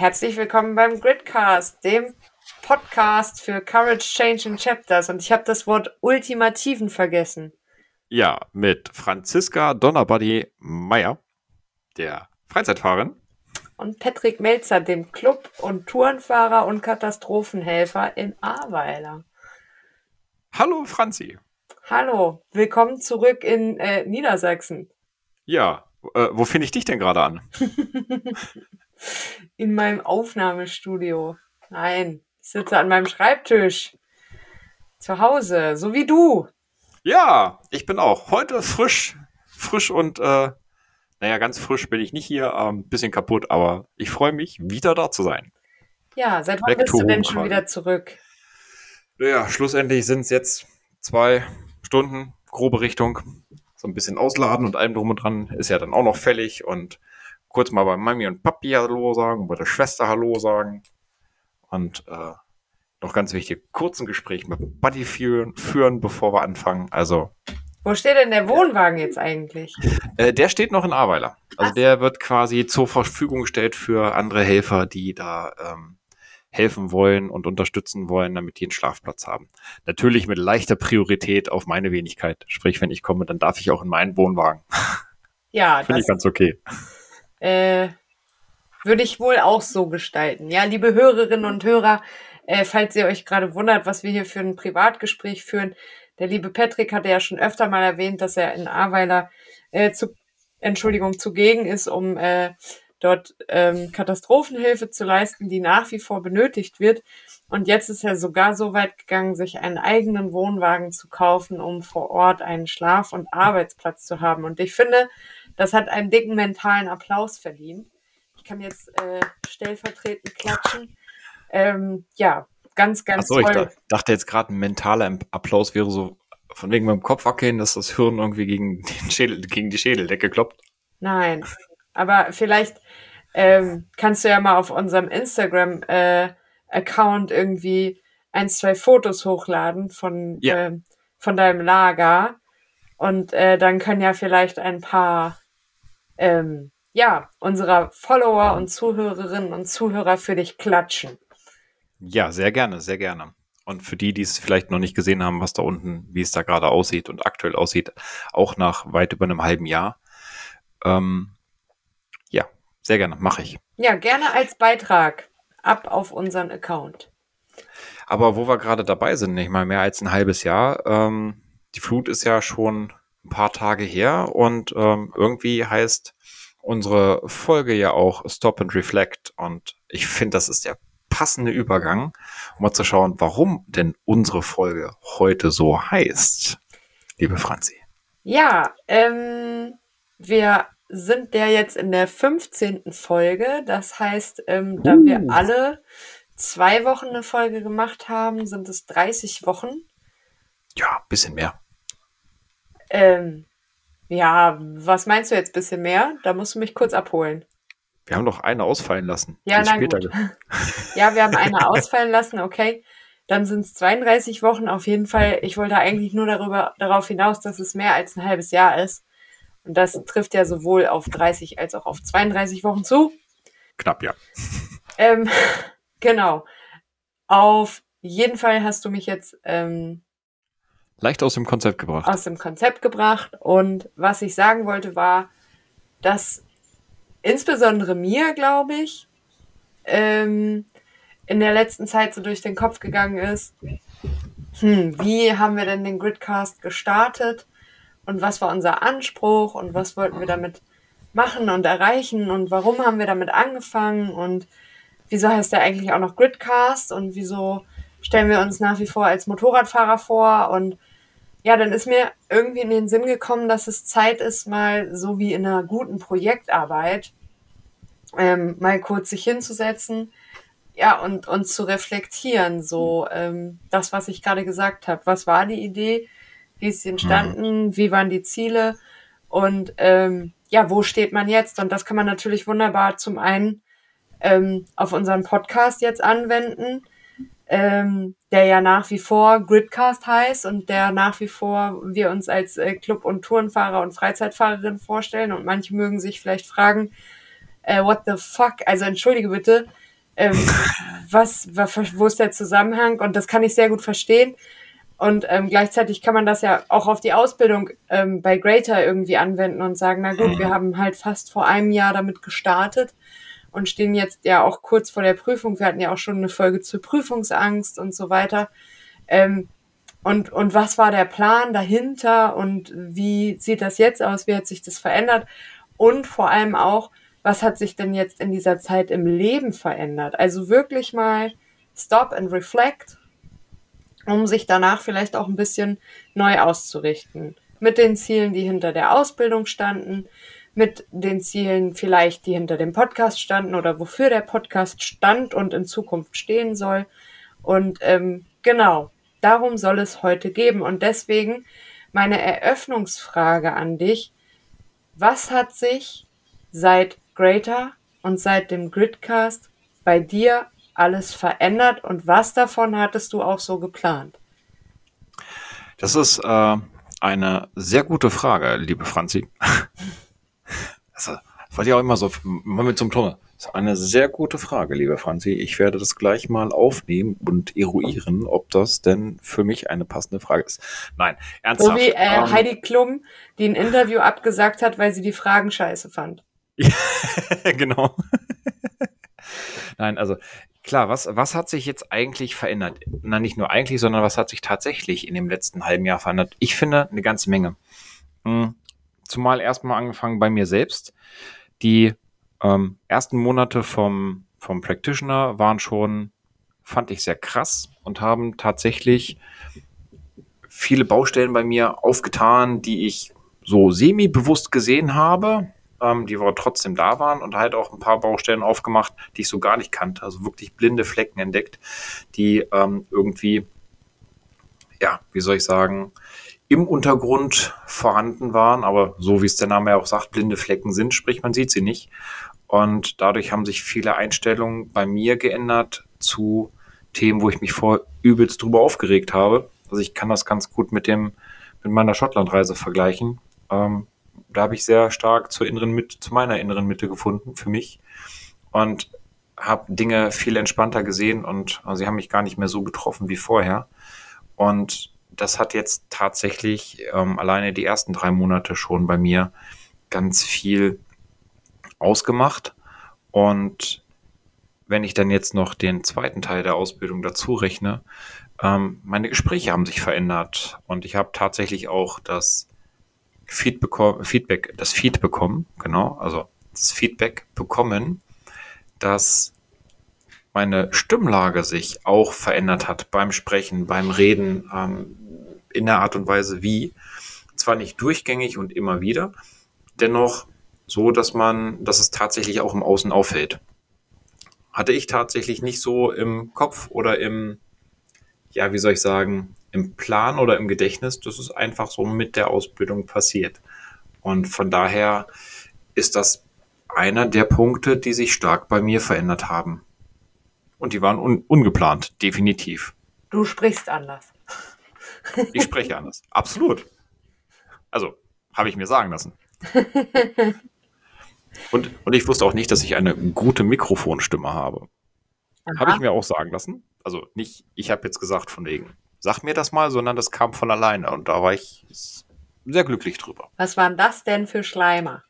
Herzlich willkommen beim Gridcast, dem Podcast für Courage, Change and Chapters. Und ich habe das Wort Ultimativen vergessen. Ja, mit Franziska Donnerbody Meyer, der Freizeitfahrerin. Und Patrick Melzer, dem Club- und Tourenfahrer und Katastrophenhelfer in Ahrweiler. Hallo Franzi. Hallo, willkommen zurück in äh, Niedersachsen. Ja, äh, wo finde ich dich denn gerade an? in meinem Aufnahmestudio. Nein, ich sitze an meinem Schreibtisch. Zu Hause, so wie du. Ja, ich bin auch heute frisch, frisch und äh, naja, ganz frisch bin ich nicht hier, ein ähm, bisschen kaputt, aber ich freue mich, wieder da zu sein. Ja, seit wann bist du denn schon wieder zurück? Naja, schlussendlich sind es jetzt zwei Stunden, grobe Richtung. So ein bisschen ausladen und allem drum und dran ist ja dann auch noch fällig und kurz mal bei Mami und Papi Hallo sagen, bei der Schwester Hallo sagen und äh, noch ganz wichtig, kurzen Gespräch mit Buddy führen, führen, bevor wir anfangen. Also. Wo steht denn der Wohnwagen jetzt eigentlich? Äh, der steht noch in Aweiler. Also Ach. der wird quasi zur Verfügung gestellt für andere Helfer, die da ähm, helfen wollen und unterstützen wollen, damit die einen Schlafplatz haben. Natürlich mit leichter Priorität auf meine Wenigkeit. Sprich, wenn ich komme, dann darf ich auch in meinen Wohnwagen. Ja, finde ich ganz okay. Äh, würde ich wohl auch so gestalten. Ja, liebe Hörerinnen und Hörer, äh, falls ihr euch gerade wundert, was wir hier für ein Privatgespräch führen, der liebe Patrick hatte ja schon öfter mal erwähnt, dass er in Ahrweiler äh, zu, Entschuldigung, zugegen ist, um äh, dort ähm, Katastrophenhilfe zu leisten, die nach wie vor benötigt wird. Und jetzt ist er sogar so weit gegangen, sich einen eigenen Wohnwagen zu kaufen, um vor Ort einen Schlaf- und Arbeitsplatz zu haben. Und ich finde, das hat einen dicken mentalen Applaus verdient. Ich kann jetzt äh, stellvertretend klatschen. Ähm, ja, ganz, ganz Achso, toll. ich dachte jetzt gerade, ein mentaler Applaus wäre so von wegen meinem Kopf wackeln, dass das Hirn irgendwie gegen, den Schädel, gegen die Schädeldecke kloppt. Nein, aber vielleicht ähm, kannst du ja mal auf unserem Instagram-Account äh, irgendwie ein, zwei Fotos hochladen von, ja. äh, von deinem Lager. Und äh, dann können ja vielleicht ein paar ähm, ja, unserer Follower und Zuhörerinnen und Zuhörer für dich klatschen. Ja, sehr gerne, sehr gerne. Und für die, die es vielleicht noch nicht gesehen haben, was da unten, wie es da gerade aussieht und aktuell aussieht, auch nach weit über einem halben Jahr. Ähm, sehr gerne, mache ich. Ja, gerne als Beitrag ab auf unseren Account. Aber wo wir gerade dabei sind, nicht mal mehr als ein halbes Jahr, ähm, die Flut ist ja schon ein paar Tage her und ähm, irgendwie heißt unsere Folge ja auch Stop and Reflect und ich finde, das ist der passende Übergang, um mal zu schauen, warum denn unsere Folge heute so heißt, liebe Franzi. Ja, ähm, wir sind der jetzt in der 15. Folge. Das heißt, ähm, da uh. wir alle zwei Wochen eine Folge gemacht haben, sind es 30 Wochen. Ja, bisschen mehr. Ähm, ja, was meinst du jetzt bisschen mehr? Da musst du mich kurz abholen. Wir haben doch eine ausfallen lassen. Ja, na gut. ja, wir haben eine ausfallen lassen, okay. Dann sind es 32 Wochen auf jeden Fall. Ich wollte eigentlich nur darüber, darauf hinaus, dass es mehr als ein halbes Jahr ist. Und das trifft ja sowohl auf 30 als auch auf 32 Wochen zu. Knapp, ja. Ähm, genau. Auf jeden Fall hast du mich jetzt ähm, leicht aus dem Konzept gebracht. Aus dem Konzept gebracht. Und was ich sagen wollte, war, dass insbesondere mir, glaube ich, ähm, in der letzten Zeit so durch den Kopf gegangen ist, hm, wie haben wir denn den Gridcast gestartet und was war unser Anspruch? Und was wollten wir damit machen und erreichen? Und warum haben wir damit angefangen? Und wieso heißt der eigentlich auch noch Gridcast? Und wieso stellen wir uns nach wie vor als Motorradfahrer vor? Und ja, dann ist mir irgendwie in den Sinn gekommen, dass es Zeit ist, mal so wie in einer guten Projektarbeit, ähm, mal kurz sich hinzusetzen, ja, und, und zu reflektieren, so ähm, das, was ich gerade gesagt habe. Was war die Idee? Wie ist sie entstanden? Mhm. Wie waren die Ziele? Und ähm, ja, wo steht man jetzt? Und das kann man natürlich wunderbar zum einen ähm, auf unseren Podcast jetzt anwenden ähm, der ja nach wie vor Gridcast heißt und der nach wie vor wir uns als äh, Club- und Tourenfahrer und Freizeitfahrerin vorstellen. Und manche mögen sich vielleicht fragen, äh, what the fuck? Also entschuldige bitte, ähm, was, was, wo ist der Zusammenhang? Und das kann ich sehr gut verstehen. Und ähm, gleichzeitig kann man das ja auch auf die Ausbildung ähm, bei Greater irgendwie anwenden und sagen, na gut, wir haben halt fast vor einem Jahr damit gestartet und stehen jetzt ja auch kurz vor der Prüfung. Wir hatten ja auch schon eine Folge zur Prüfungsangst und so weiter. Ähm, und, und was war der Plan dahinter und wie sieht das jetzt aus? Wie hat sich das verändert? Und vor allem auch, was hat sich denn jetzt in dieser Zeit im Leben verändert? Also wirklich mal stop and reflect, um sich danach vielleicht auch ein bisschen neu auszurichten. Mit den Zielen, die hinter der Ausbildung standen, mit den Zielen vielleicht, die hinter dem Podcast standen oder wofür der Podcast stand und in Zukunft stehen soll. Und ähm, genau, darum soll es heute geben. Und deswegen meine Eröffnungsfrage an dich. Was hat sich seit Greater und seit dem Gridcast bei dir alles verändert und was davon hattest du auch so geplant? Das ist äh, eine sehr gute Frage, liebe Franzi. also, wollte ich auch immer so, mal mit zum Tunnel. Das ist eine sehr gute Frage, liebe Franzi. Ich werde das gleich mal aufnehmen und eruieren, ob das denn für mich eine passende Frage ist. Nein, ernsthaft. So wie äh, ähm, Heidi Klum, die ein Interview abgesagt hat, weil sie die Fragen scheiße fand. genau. Nein, also klar, was, was hat sich jetzt eigentlich verändert? Na, nicht nur eigentlich, sondern was hat sich tatsächlich in dem letzten halben Jahr verändert? Ich finde eine ganze Menge. Hm, zumal erstmal angefangen bei mir selbst. Die ähm, ersten Monate vom, vom Practitioner waren schon, fand ich sehr krass und haben tatsächlich viele Baustellen bei mir aufgetan, die ich so semi-bewusst gesehen habe, ähm, die aber trotzdem da waren und halt auch ein paar Baustellen aufgemacht, die ich so gar nicht kannte, also wirklich blinde Flecken entdeckt, die ähm, irgendwie, ja, wie soll ich sagen, im Untergrund vorhanden waren, aber so wie es der Name ja auch sagt, blinde Flecken sind, sprich man sieht sie nicht. Und dadurch haben sich viele Einstellungen bei mir geändert zu Themen, wo ich mich vor übelst drüber aufgeregt habe. Also ich kann das ganz gut mit dem, mit meiner Schottlandreise vergleichen. Ähm, da habe ich sehr stark zur inneren Mitte, zu meiner inneren Mitte gefunden für mich und habe Dinge viel entspannter gesehen und also sie haben mich gar nicht mehr so getroffen wie vorher. Und das hat jetzt tatsächlich ähm, alleine die ersten drei Monate schon bei mir ganz viel ausgemacht. Und wenn ich dann jetzt noch den zweiten Teil der Ausbildung dazu rechne, ähm, meine Gespräche haben sich verändert und ich habe tatsächlich auch das Feed Feedback, das Feed bekommen, genau, also das Feedback bekommen, dass meine Stimmlage sich auch verändert hat beim Sprechen, beim Reden, ähm, in der Art und Weise wie. Zwar nicht durchgängig und immer wieder, dennoch so, dass man, dass es tatsächlich auch im Außen auffällt. Hatte ich tatsächlich nicht so im Kopf oder im, ja, wie soll ich sagen, im Plan oder im Gedächtnis. Das ist einfach so mit der Ausbildung passiert. Und von daher ist das einer der Punkte, die sich stark bei mir verändert haben. Und die waren un ungeplant, definitiv. Du sprichst anders. Ich spreche anders. Absolut. Also, habe ich mir sagen lassen. Und, und ich wusste auch nicht, dass ich eine gute Mikrofonstimme habe. Habe ich mir auch sagen lassen. Also nicht, ich habe jetzt gesagt von wegen, sag mir das mal, sondern das kam von alleine und da war ich sehr glücklich drüber. Was waren das denn für Schleimer?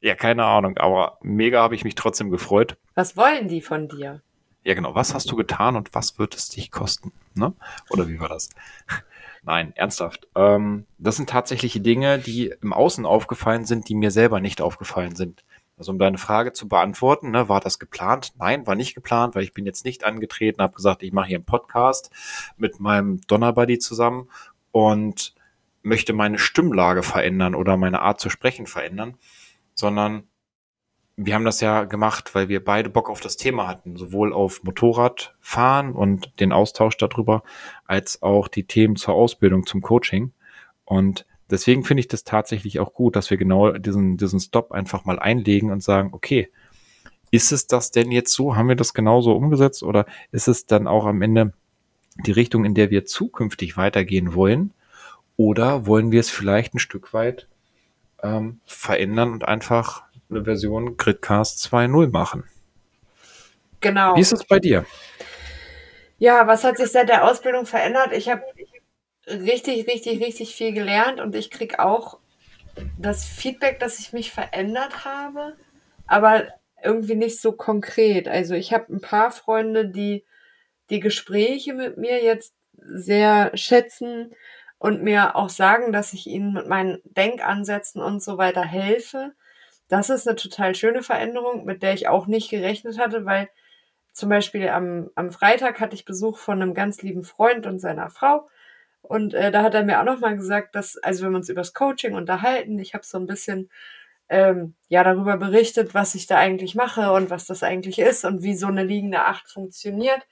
Ja, keine Ahnung, aber mega habe ich mich trotzdem gefreut. Was wollen die von dir? Ja, genau. Was hast du getan und was wird es dich kosten? Ne? Oder wie war das? Nein, ernsthaft. Ähm, das sind tatsächliche Dinge, die im Außen aufgefallen sind, die mir selber nicht aufgefallen sind. Also um deine Frage zu beantworten, ne, war das geplant? Nein, war nicht geplant, weil ich bin jetzt nicht angetreten, habe gesagt, ich mache hier einen Podcast mit meinem Donnerbuddy zusammen und möchte meine Stimmlage verändern oder meine Art zu sprechen verändern, sondern wir haben das ja gemacht, weil wir beide Bock auf das Thema hatten, sowohl auf Motorradfahren und den Austausch darüber, als auch die Themen zur Ausbildung, zum Coaching. Und deswegen finde ich das tatsächlich auch gut, dass wir genau diesen, diesen Stop einfach mal einlegen und sagen, okay, ist es das denn jetzt so? Haben wir das genauso umgesetzt oder ist es dann auch am Ende die Richtung, in der wir zukünftig weitergehen wollen? Oder wollen wir es vielleicht ein Stück weit ähm, verändern und einfach eine Version Gridcast 2.0 machen? Genau. Wie ist es bei dir? Ja, was hat sich seit der Ausbildung verändert? Ich habe richtig, richtig, richtig viel gelernt und ich kriege auch das Feedback, dass ich mich verändert habe, aber irgendwie nicht so konkret. Also ich habe ein paar Freunde, die die Gespräche mit mir jetzt sehr schätzen und mir auch sagen, dass ich ihnen mit meinen Denkansätzen und so weiter helfe. Das ist eine total schöne Veränderung, mit der ich auch nicht gerechnet hatte, weil zum Beispiel am, am Freitag hatte ich Besuch von einem ganz lieben Freund und seiner Frau. Und äh, da hat er mir auch nochmal gesagt, dass, also wenn wir uns über das Coaching unterhalten, ich habe so ein bisschen ähm, ja darüber berichtet, was ich da eigentlich mache und was das eigentlich ist und wie so eine liegende Acht funktioniert.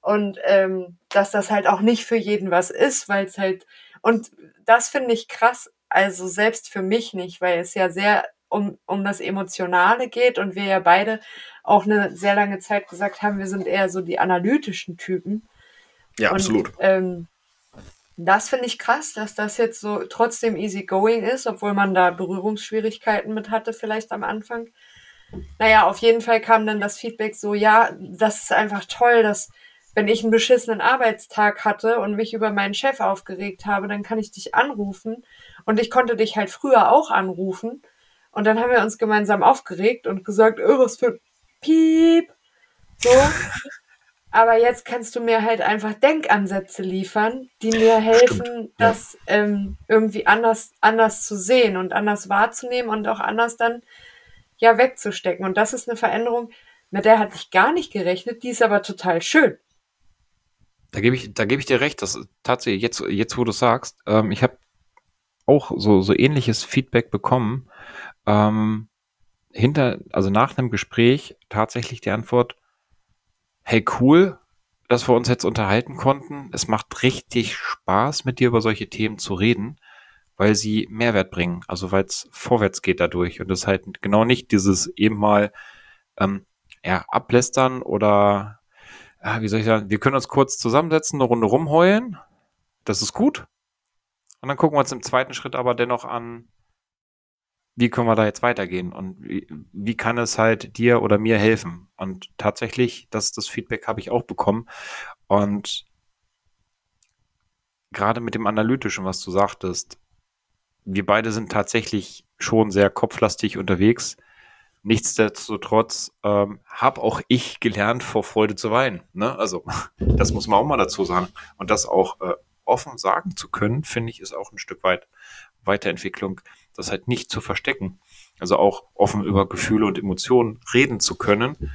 Und ähm, dass das halt auch nicht für jeden was ist, weil es halt, und das finde ich krass, also selbst für mich nicht, weil es ja sehr um, um das Emotionale geht und wir ja beide auch eine sehr lange Zeit gesagt haben, wir sind eher so die analytischen Typen. Ja, und, absolut. Ähm, das finde ich krass, dass das jetzt so trotzdem easy going ist, obwohl man da Berührungsschwierigkeiten mit hatte, vielleicht am Anfang. Naja, auf jeden Fall kam dann das Feedback so, ja, das ist einfach toll, dass wenn ich einen beschissenen Arbeitstag hatte und mich über meinen Chef aufgeregt habe, dann kann ich dich anrufen. Und ich konnte dich halt früher auch anrufen. Und dann haben wir uns gemeinsam aufgeregt und gesagt, oh, was für Piep. So. Aber jetzt kannst du mir halt einfach Denkansätze liefern, die mir helfen, Stimmt, ja. das ähm, irgendwie anders, anders zu sehen und anders wahrzunehmen und auch anders dann ja wegzustecken. Und das ist eine Veränderung, mit der hatte ich gar nicht gerechnet, die ist aber total schön. Da gebe ich, da gebe ich dir recht, dass tatsächlich jetzt, jetzt wo du sagst, ähm, ich habe auch so, so ähnliches Feedback bekommen. Ähm, hinter, also nach einem Gespräch tatsächlich die Antwort, hey cool, dass wir uns jetzt unterhalten konnten. Es macht richtig Spaß, mit dir über solche Themen zu reden, weil sie Mehrwert bringen. Also weil es vorwärts geht dadurch. Und es halt genau nicht dieses eben mal ähm, ja, ablästern oder ja, wie soll ich sagen, wir können uns kurz zusammensetzen, eine Runde rumheulen. Das ist gut. Und dann gucken wir uns im zweiten Schritt aber dennoch an, wie können wir da jetzt weitergehen und wie, wie kann es halt dir oder mir helfen? Und tatsächlich, das, das Feedback habe ich auch bekommen. Und gerade mit dem Analytischen, was du sagtest, wir beide sind tatsächlich schon sehr kopflastig unterwegs. Nichtsdestotrotz ähm, habe auch ich gelernt, vor Freude zu weinen. Ne? Also das muss man auch mal dazu sagen. Und das auch äh, offen sagen zu können, finde ich, ist auch ein Stück weit Weiterentwicklung das halt nicht zu verstecken. Also auch offen über Gefühle und Emotionen reden zu können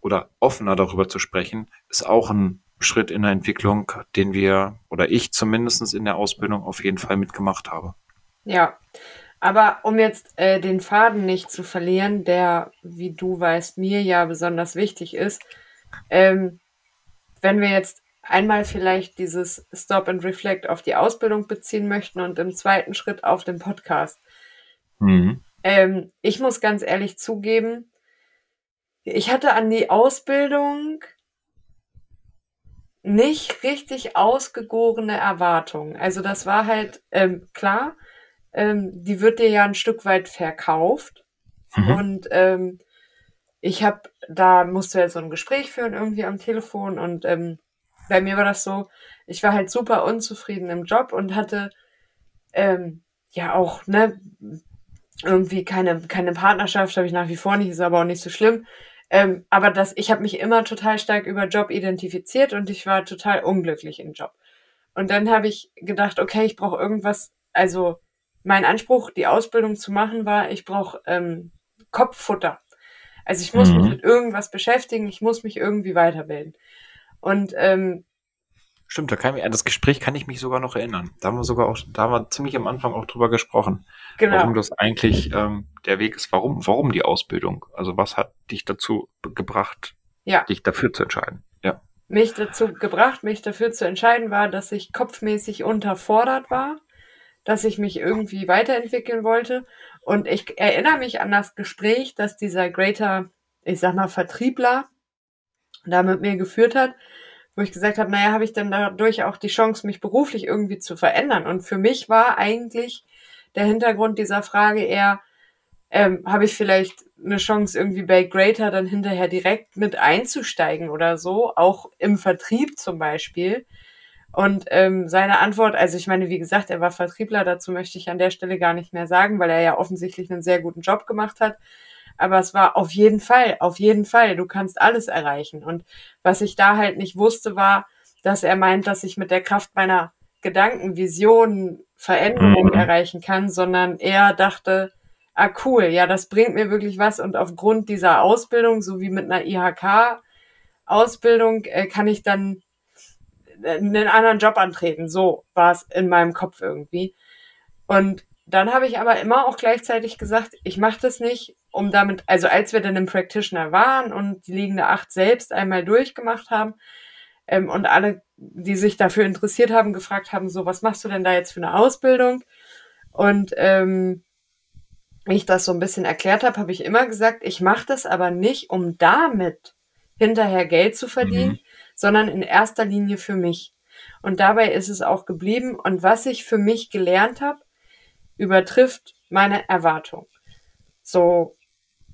oder offener darüber zu sprechen, ist auch ein Schritt in der Entwicklung, den wir oder ich zumindest in der Ausbildung auf jeden Fall mitgemacht habe. Ja, aber um jetzt äh, den Faden nicht zu verlieren, der, wie du weißt, mir ja besonders wichtig ist, ähm, wenn wir jetzt einmal vielleicht dieses Stop and Reflect auf die Ausbildung beziehen möchten und im zweiten Schritt auf den Podcast. Mhm. Ähm, ich muss ganz ehrlich zugeben, ich hatte an die Ausbildung nicht richtig ausgegorene Erwartungen. Also das war halt ähm, klar, ähm, die wird dir ja ein Stück weit verkauft. Mhm. Und ähm, ich habe, da musste jetzt so ein Gespräch führen irgendwie am Telefon und ähm, bei mir war das so, ich war halt super unzufrieden im Job und hatte ähm, ja auch, ne, irgendwie keine, keine Partnerschaft, habe ich nach wie vor nicht, ist aber auch nicht so schlimm. Ähm, aber das, ich habe mich immer total stark über Job identifiziert und ich war total unglücklich im Job. Und dann habe ich gedacht, okay, ich brauche irgendwas, also mein Anspruch, die Ausbildung zu machen, war, ich brauche ähm, Kopffutter. Also ich muss mhm. mich mit irgendwas beschäftigen, ich muss mich irgendwie weiterbilden. Und ähm, Stimmt, da kann ich, an das Gespräch kann ich mich sogar noch erinnern. Da haben wir sogar auch, da haben wir ziemlich am Anfang auch drüber gesprochen. Genau. Warum das eigentlich ähm, der Weg ist, warum, warum die Ausbildung? Also was hat dich dazu gebracht, ja. dich dafür zu entscheiden? Ja. Mich dazu gebracht, mich dafür zu entscheiden, war, dass ich kopfmäßig unterfordert war, dass ich mich irgendwie weiterentwickeln wollte. Und ich erinnere mich an das Gespräch, dass dieser Greater, ich sag mal, Vertriebler da mit mir geführt hat, wo ich gesagt habe, naja, habe ich denn dadurch auch die Chance, mich beruflich irgendwie zu verändern? Und für mich war eigentlich der Hintergrund dieser Frage eher, ähm, habe ich vielleicht eine Chance, irgendwie bei Greater dann hinterher direkt mit einzusteigen oder so, auch im Vertrieb zum Beispiel. Und ähm, seine Antwort, also ich meine, wie gesagt, er war Vertriebler, dazu möchte ich an der Stelle gar nicht mehr sagen, weil er ja offensichtlich einen sehr guten Job gemacht hat. Aber es war auf jeden Fall, auf jeden Fall, du kannst alles erreichen. Und was ich da halt nicht wusste, war, dass er meint, dass ich mit der Kraft meiner Gedanken, Visionen, Veränderungen mhm. erreichen kann, sondern er dachte, ah cool, ja, das bringt mir wirklich was und aufgrund dieser Ausbildung, so wie mit einer IHK-Ausbildung, äh, kann ich dann einen anderen Job antreten. So war es in meinem Kopf irgendwie. Und dann habe ich aber immer auch gleichzeitig gesagt, ich mache das nicht, um damit, also als wir dann im Practitioner waren und die liegende Acht selbst einmal durchgemacht haben ähm, und alle, die sich dafür interessiert haben, gefragt haben, so, was machst du denn da jetzt für eine Ausbildung? Und ähm, ich das so ein bisschen erklärt habe, habe ich immer gesagt, ich mache das aber nicht, um damit hinterher Geld zu verdienen, mhm. sondern in erster Linie für mich. Und dabei ist es auch geblieben. Und was ich für mich gelernt habe, übertrifft meine Erwartung. So,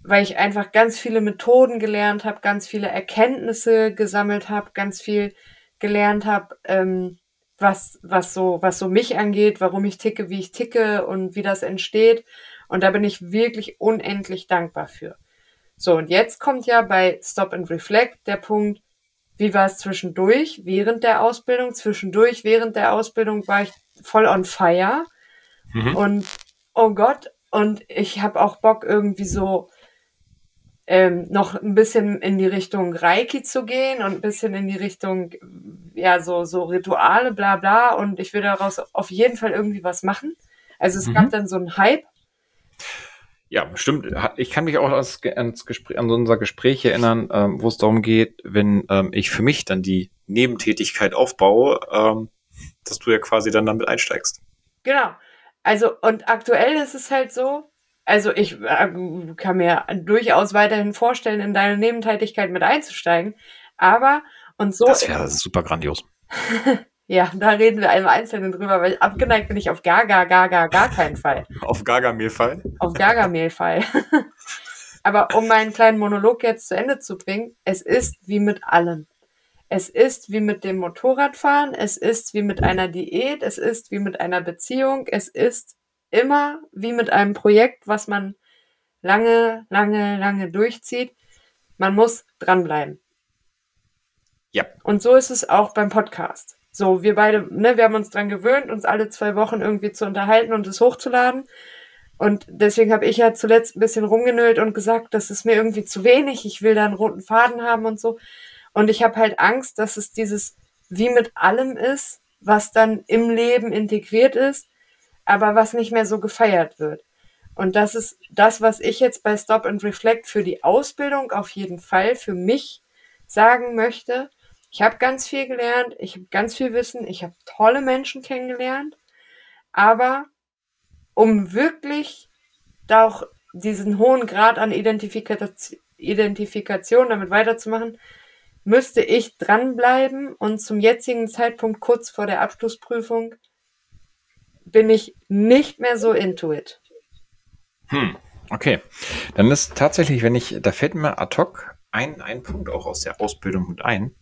weil ich einfach ganz viele Methoden gelernt habe, ganz viele Erkenntnisse gesammelt habe, ganz viel gelernt habe, ähm, was, was so, was so mich angeht, warum ich ticke, wie ich ticke und wie das entsteht. Und da bin ich wirklich unendlich dankbar für. So, und jetzt kommt ja bei Stop and Reflect der Punkt, wie war es zwischendurch, während der Ausbildung? Zwischendurch, während der Ausbildung war ich voll on fire. Mhm. Und oh Gott, und ich habe auch Bock, irgendwie so ähm, noch ein bisschen in die Richtung Reiki zu gehen und ein bisschen in die Richtung, ja, so, so Rituale, bla bla. Und ich will daraus auf jeden Fall irgendwie was machen. Also es mhm. gab dann so einen Hype ja, stimmt. Ich kann mich auch ans, ans Gespräch, an unser Gespräch erinnern, ähm, wo es darum geht, wenn ähm, ich für mich dann die Nebentätigkeit aufbaue, ähm, dass du ja quasi dann damit einsteigst. Genau. Also, und aktuell ist es halt so, also ich äh, kann mir durchaus weiterhin vorstellen, in deine Nebentätigkeit mit einzusteigen, aber und so. Das wäre super grandios. Ja, da reden wir einmal einzeln drüber, weil abgeneigt bin ich auf gar, gar, gar, gar, gar keinen Fall. Auf Gargamelfall? Auf Gargamelfall. Aber um meinen kleinen Monolog jetzt zu Ende zu bringen, es ist wie mit allem. Es ist wie mit dem Motorradfahren, es ist wie mit einer Diät, es ist wie mit einer Beziehung, es ist immer wie mit einem Projekt, was man lange, lange, lange durchzieht. Man muss dranbleiben. Ja. Und so ist es auch beim Podcast. So, wir beide, ne, wir haben uns dran gewöhnt, uns alle zwei Wochen irgendwie zu unterhalten und es hochzuladen. Und deswegen habe ich ja zuletzt ein bisschen rumgenölt und gesagt, das ist mir irgendwie zu wenig, ich will da einen roten Faden haben und so. Und ich habe halt Angst, dass es dieses wie mit allem ist, was dann im Leben integriert ist, aber was nicht mehr so gefeiert wird. Und das ist das, was ich jetzt bei Stop and Reflect für die Ausbildung auf jeden Fall für mich sagen möchte. Ich habe ganz viel gelernt, ich habe ganz viel Wissen, ich habe tolle Menschen kennengelernt, aber um wirklich da auch diesen hohen Grad an Identifikation, damit weiterzumachen, müsste ich dranbleiben und zum jetzigen Zeitpunkt kurz vor der Abschlussprüfung bin ich nicht mehr so into it. Hm, okay. Dann ist tatsächlich, wenn ich, da fällt mir ad hoc ein, ein Punkt auch aus der Ausbildung mit ein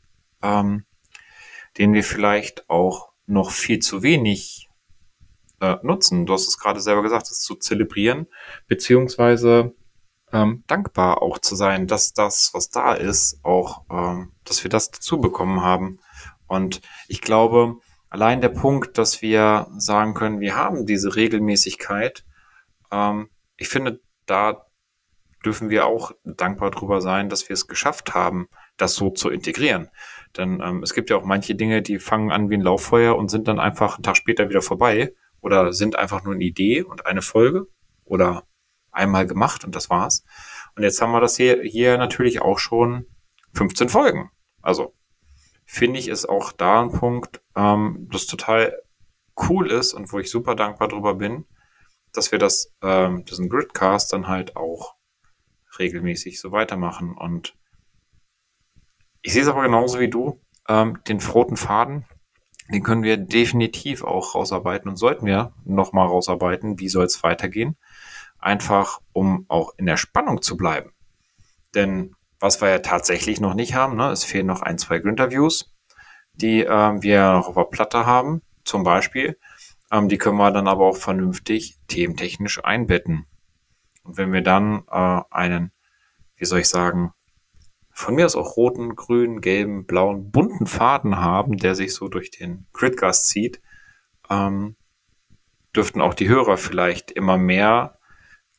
ähm, den wir vielleicht auch noch viel zu wenig äh, nutzen. Du hast es gerade selber gesagt, es zu zelebrieren, beziehungsweise ähm, dankbar auch zu sein, dass das, was da ist, auch, ähm, dass wir das dazu bekommen haben. Und ich glaube, allein der Punkt, dass wir sagen können, wir haben diese Regelmäßigkeit, ähm, ich finde, da dürfen wir auch dankbar drüber sein, dass wir es geschafft haben, das so zu integrieren. Denn ähm, es gibt ja auch manche Dinge, die fangen an wie ein Lauffeuer und sind dann einfach einen Tag später wieder vorbei oder sind einfach nur eine Idee und eine Folge oder einmal gemacht und das war's. Und jetzt haben wir das hier, hier natürlich auch schon 15 Folgen. Also finde ich, ist auch da ein Punkt, ähm, das total cool ist und wo ich super dankbar drüber bin, dass wir das, ähm, diesen Gridcast dann halt auch regelmäßig so weitermachen. Und ich sehe es aber genauso wie du. Ähm, den roten Faden, den können wir definitiv auch rausarbeiten und sollten wir nochmal rausarbeiten. Wie soll es weitergehen? einfach um auch in der Spannung zu bleiben. Denn was wir ja tatsächlich noch nicht haben, ne, es fehlen noch ein, zwei Interviews, die ähm, wir noch auf der Platte haben, zum Beispiel. Ähm, die können wir dann aber auch vernünftig thementechnisch einbetten. Und wenn wir dann äh, einen, wie soll ich sagen, von mir aus auch roten, grünen, gelben, blauen, bunten Faden haben, der sich so durch den Gridcast zieht, ähm, dürften auch die Hörer vielleicht immer mehr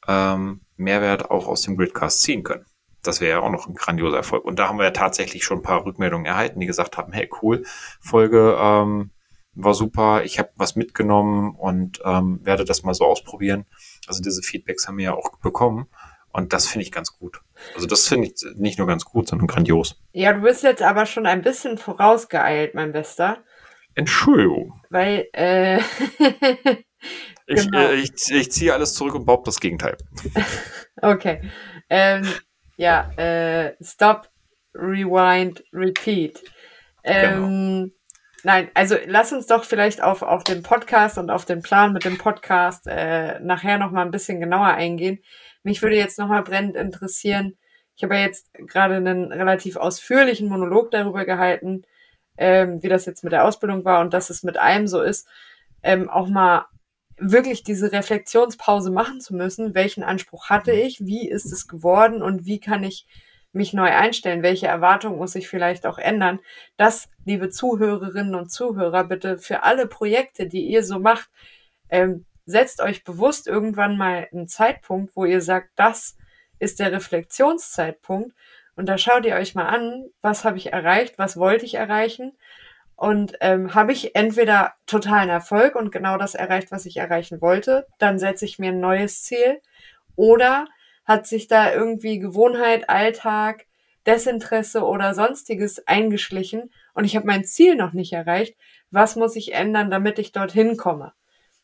ähm, Mehrwert auch aus dem Gridcast ziehen können. Das wäre ja auch noch ein grandioser Erfolg. Und da haben wir ja tatsächlich schon ein paar Rückmeldungen erhalten, die gesagt haben, hey, cool, Folge ähm, war super, ich habe was mitgenommen und ähm, werde das mal so ausprobieren. Also diese Feedbacks haben wir ja auch bekommen. Und das finde ich ganz gut. Also das finde ich nicht nur ganz gut, sondern grandios. Ja, du bist jetzt aber schon ein bisschen vorausgeeilt, mein Bester. Entschuldigung. Weil, äh, ich, genau. äh, ich, ich ziehe alles zurück und behaupte das Gegenteil. okay. Ähm, ja, äh, stop, rewind, repeat. Ähm, Nein, also lass uns doch vielleicht auf, auf den Podcast und auf den Plan mit dem Podcast äh, nachher nochmal ein bisschen genauer eingehen. Mich würde jetzt nochmal brennend interessieren, ich habe ja jetzt gerade einen relativ ausführlichen Monolog darüber gehalten, ähm, wie das jetzt mit der Ausbildung war und dass es mit allem so ist, ähm, auch mal wirklich diese Reflexionspause machen zu müssen. Welchen Anspruch hatte ich? Wie ist es geworden? Und wie kann ich mich neu einstellen? Welche Erwartungen muss ich vielleicht auch ändern? Das, liebe Zuhörerinnen und Zuhörer, bitte für alle Projekte, die ihr so macht, ähm, setzt euch bewusst irgendwann mal einen Zeitpunkt, wo ihr sagt, das ist der Reflexionszeitpunkt. Und da schaut ihr euch mal an, was habe ich erreicht, was wollte ich erreichen. Und ähm, habe ich entweder totalen Erfolg und genau das erreicht, was ich erreichen wollte, dann setze ich mir ein neues Ziel. Oder hat sich da irgendwie Gewohnheit, Alltag, Desinteresse oder sonstiges eingeschlichen und ich habe mein Ziel noch nicht erreicht. Was muss ich ändern, damit ich dorthin komme?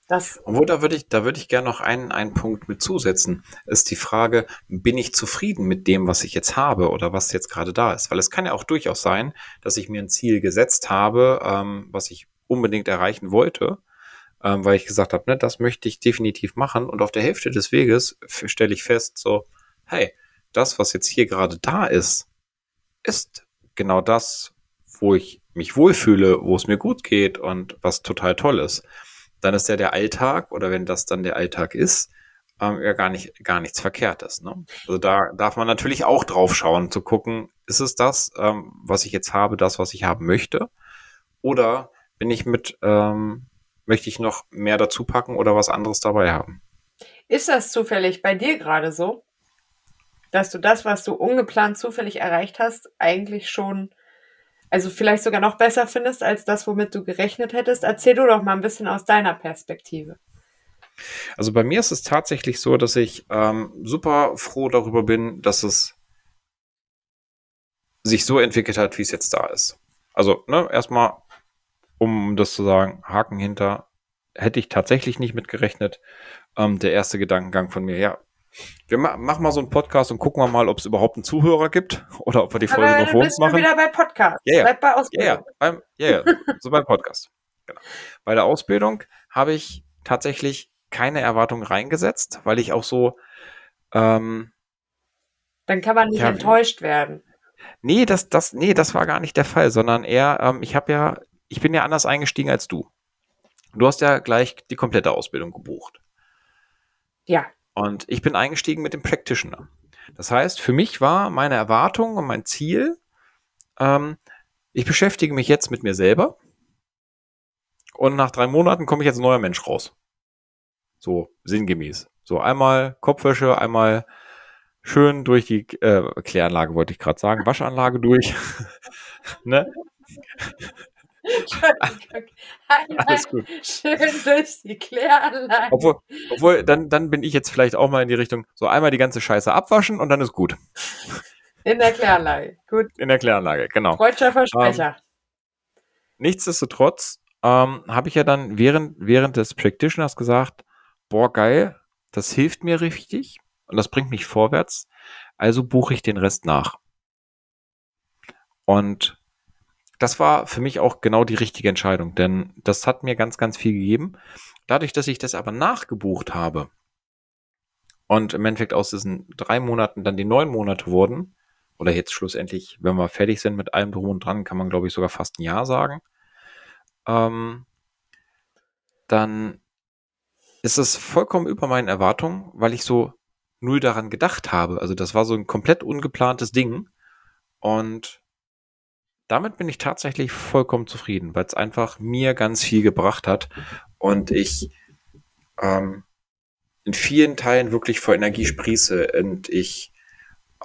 Das Obwohl, da würde ich, da würde ich gerne noch einen, einen Punkt mit zusetzen. Ist die Frage, bin ich zufrieden mit dem, was ich jetzt habe oder was jetzt gerade da ist? Weil es kann ja auch durchaus sein, dass ich mir ein Ziel gesetzt habe, ähm, was ich unbedingt erreichen wollte, ähm, weil ich gesagt habe, ne, das möchte ich definitiv machen. Und auf der Hälfte des Weges stelle ich fest, so, hey, das, was jetzt hier gerade da ist, ist genau das, wo ich mich wohlfühle, wo es mir gut geht und was total toll ist dann ist ja der Alltag, oder wenn das dann der Alltag ist, ähm, ja gar nicht, gar nichts Verkehrtes. Ne? Also da darf man natürlich auch drauf schauen, zu gucken, ist es das, ähm, was ich jetzt habe, das, was ich haben möchte? Oder bin ich mit, ähm, möchte ich noch mehr dazu packen oder was anderes dabei haben? Ist das zufällig bei dir gerade so, dass du das, was du ungeplant zufällig erreicht hast, eigentlich schon also vielleicht sogar noch besser findest als das, womit du gerechnet hättest. Erzähl du doch mal ein bisschen aus deiner Perspektive. Also bei mir ist es tatsächlich so, dass ich ähm, super froh darüber bin, dass es sich so entwickelt hat, wie es jetzt da ist. Also ne, erstmal, um das zu sagen, Haken hinter, hätte ich tatsächlich nicht mitgerechnet. Ähm, der erste Gedankengang von mir, ja, wir ma machen mal so einen Podcast und gucken wir mal, ob es überhaupt einen Zuhörer gibt oder ob wir die Folge noch für uns machen. wieder bei Podcast. Ja, ja. Bleib bei Ausbildung. Ja, ja, beim, so beim Podcast. Genau. Bei der Ausbildung habe ich tatsächlich keine Erwartungen reingesetzt, weil ich auch so. Ähm, Dann kann man nicht ja, enttäuscht werden. Nee, das, das, nee, das war gar nicht der Fall, sondern eher, ähm, ich habe ja, ich bin ja anders eingestiegen als du. Du hast ja gleich die komplette Ausbildung gebucht. Ja. Und ich bin eingestiegen mit dem Practitioner. Das heißt, für mich war meine Erwartung und mein Ziel, ähm, ich beschäftige mich jetzt mit mir selber und nach drei Monaten komme ich als neuer Mensch raus. So sinngemäß. So einmal Kopfwäsche, einmal schön durch die äh, Kläranlage, wollte ich gerade sagen, Waschanlage durch. ne? Alles gut. Schön durch die Kläranlage. Obwohl, obwohl dann, dann bin ich jetzt vielleicht auch mal in die Richtung, so einmal die ganze Scheiße abwaschen und dann ist gut. In der Kläranlage, gut. In der Kläranlage, genau. Freudscher Versprecher. Ähm, nichtsdestotrotz ähm, habe ich ja dann während, während des Practitioners gesagt, boah, geil, das hilft mir richtig und das bringt mich vorwärts, also buche ich den Rest nach. Und das war für mich auch genau die richtige Entscheidung, denn das hat mir ganz, ganz viel gegeben. Dadurch, dass ich das aber nachgebucht habe, und im Endeffekt aus diesen drei Monaten dann die neun Monate wurden, oder jetzt schlussendlich, wenn wir fertig sind mit allem drum und dran, kann man glaube ich sogar fast ein Jahr sagen, ähm, dann ist es vollkommen über meinen Erwartungen, weil ich so null daran gedacht habe. Also das war so ein komplett ungeplantes Ding und damit bin ich tatsächlich vollkommen zufrieden, weil es einfach mir ganz viel gebracht hat und ich ähm, in vielen Teilen wirklich vor Energie sprieße und ich,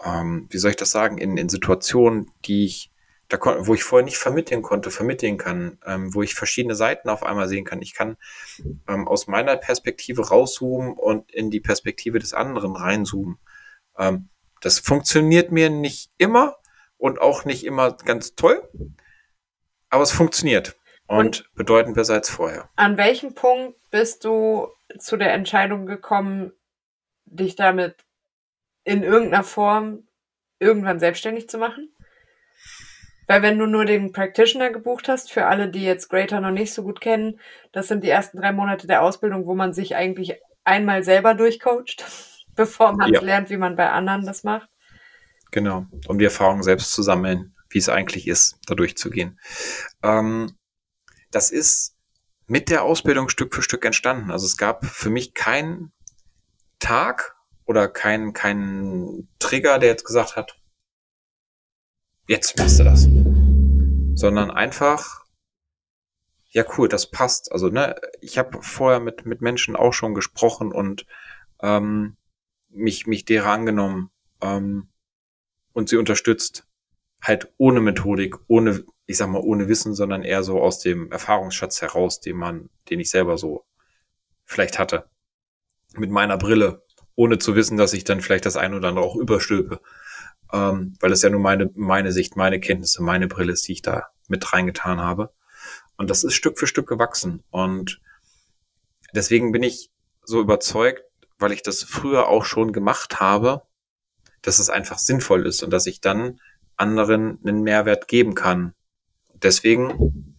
ähm, wie soll ich das sagen, in, in Situationen, die ich, da wo ich vorher nicht vermitteln konnte, vermitteln kann, ähm, wo ich verschiedene Seiten auf einmal sehen kann. Ich kann ähm, aus meiner Perspektive rauszoomen und in die Perspektive des anderen reinzoomen. Ähm, das funktioniert mir nicht immer und auch nicht immer ganz toll, aber es funktioniert und, und bedeutend besser als vorher. An welchem Punkt bist du zu der Entscheidung gekommen, dich damit in irgendeiner Form irgendwann selbstständig zu machen? Weil wenn du nur den Practitioner gebucht hast, für alle, die jetzt Greater noch nicht so gut kennen, das sind die ersten drei Monate der Ausbildung, wo man sich eigentlich einmal selber durchcoacht, bevor man ja. lernt, wie man bei anderen das macht. Genau, um die Erfahrung selbst zu sammeln, wie es eigentlich ist, da durchzugehen. Ähm, das ist mit der Ausbildung Stück für Stück entstanden. Also es gab für mich keinen Tag oder keinen kein Trigger, der jetzt gesagt hat, jetzt machst du das. Sondern einfach, ja cool, das passt. Also ne, ich habe vorher mit, mit Menschen auch schon gesprochen und ähm, mich, mich derer angenommen ähm, und sie unterstützt. Halt ohne Methodik, ohne ich sag mal, ohne Wissen, sondern eher so aus dem Erfahrungsschatz heraus, den man, den ich selber so vielleicht hatte. Mit meiner Brille, ohne zu wissen, dass ich dann vielleicht das ein oder andere auch überstülpe. Ähm, weil es ja nur meine, meine Sicht, meine Kenntnisse, meine Brille ist, die ich da mit reingetan habe. Und das ist Stück für Stück gewachsen. Und deswegen bin ich so überzeugt, weil ich das früher auch schon gemacht habe, dass es einfach sinnvoll ist und dass ich dann anderen einen Mehrwert geben kann deswegen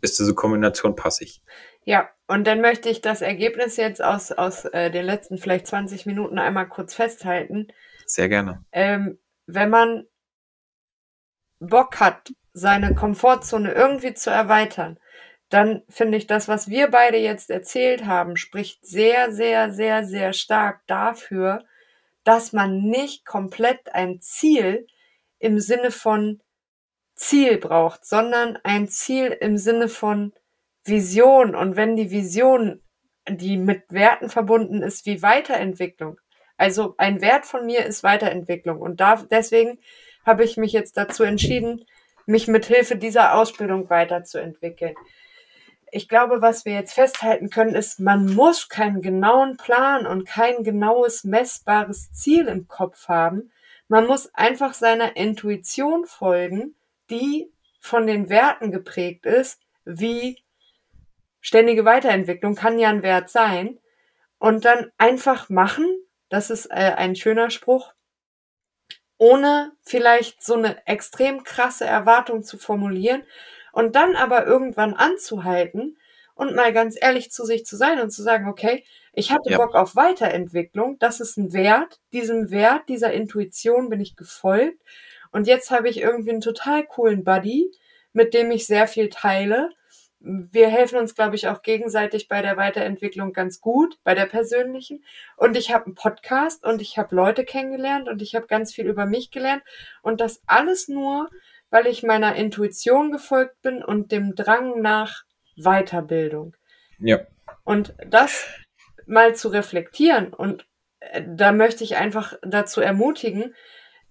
ist diese Kombination passig. Ja, und dann möchte ich das Ergebnis jetzt aus, aus äh, den letzten vielleicht 20 Minuten einmal kurz festhalten. Sehr gerne. Ähm, wenn man Bock hat, seine Komfortzone irgendwie zu erweitern, dann finde ich das, was wir beide jetzt erzählt haben, spricht sehr, sehr, sehr, sehr stark dafür, dass man nicht komplett ein Ziel im Sinne von Ziel braucht, sondern ein Ziel im Sinne von Vision. Und wenn die Vision, die mit Werten verbunden ist, wie Weiterentwicklung. Also ein Wert von mir ist Weiterentwicklung. Und da, deswegen habe ich mich jetzt dazu entschieden, mich mit Hilfe dieser Ausbildung weiterzuentwickeln. Ich glaube, was wir jetzt festhalten können, ist, man muss keinen genauen Plan und kein genaues messbares Ziel im Kopf haben. Man muss einfach seiner Intuition folgen die von den Werten geprägt ist, wie ständige Weiterentwicklung kann ja ein Wert sein. Und dann einfach machen, das ist äh, ein schöner Spruch, ohne vielleicht so eine extrem krasse Erwartung zu formulieren und dann aber irgendwann anzuhalten und mal ganz ehrlich zu sich zu sein und zu sagen, okay, ich hatte ja. Bock auf Weiterentwicklung, das ist ein Wert, diesem Wert, dieser Intuition bin ich gefolgt und jetzt habe ich irgendwie einen total coolen Buddy, mit dem ich sehr viel teile. Wir helfen uns, glaube ich, auch gegenseitig bei der Weiterentwicklung ganz gut, bei der persönlichen. Und ich habe einen Podcast und ich habe Leute kennengelernt und ich habe ganz viel über mich gelernt. Und das alles nur, weil ich meiner Intuition gefolgt bin und dem Drang nach Weiterbildung. Ja. Und das mal zu reflektieren und äh, da möchte ich einfach dazu ermutigen,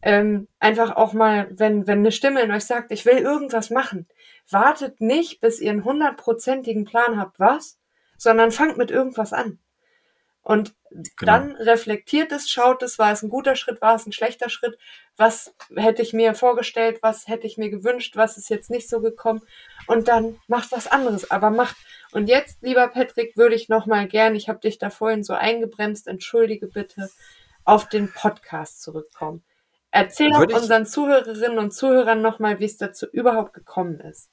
ähm, einfach auch mal, wenn, wenn eine Stimme in euch sagt, ich will irgendwas machen, wartet nicht, bis ihr einen hundertprozentigen Plan habt, was, sondern fangt mit irgendwas an. Und genau. dann reflektiert es, schaut es, war es ein guter Schritt, war es ein schlechter Schritt, was hätte ich mir vorgestellt, was hätte ich mir gewünscht, was ist jetzt nicht so gekommen und dann macht was anderes, aber macht. Und jetzt, lieber Patrick, würde ich nochmal gern, ich habe dich da vorhin so eingebremst, entschuldige bitte, auf den Podcast zurückkommen. Erzähl doch unseren Zuhörerinnen und Zuhörern nochmal, wie es dazu überhaupt gekommen ist.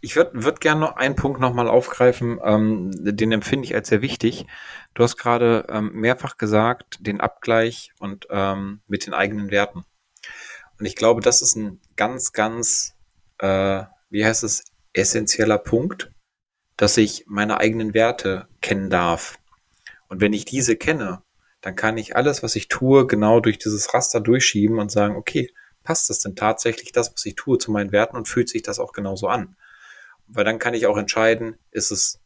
Ich würde würd gerne noch einen Punkt nochmal aufgreifen, ähm, den empfinde ich als sehr wichtig. Du hast gerade ähm, mehrfach gesagt, den Abgleich und ähm, mit den eigenen Werten. Und ich glaube, das ist ein ganz, ganz, äh, wie heißt es, essentieller Punkt, dass ich meine eigenen Werte kennen darf. Und wenn ich diese kenne, dann kann ich alles, was ich tue, genau durch dieses Raster durchschieben und sagen, okay, passt das denn tatsächlich das, was ich tue, zu meinen Werten und fühlt sich das auch genauso an? Weil dann kann ich auch entscheiden, ist es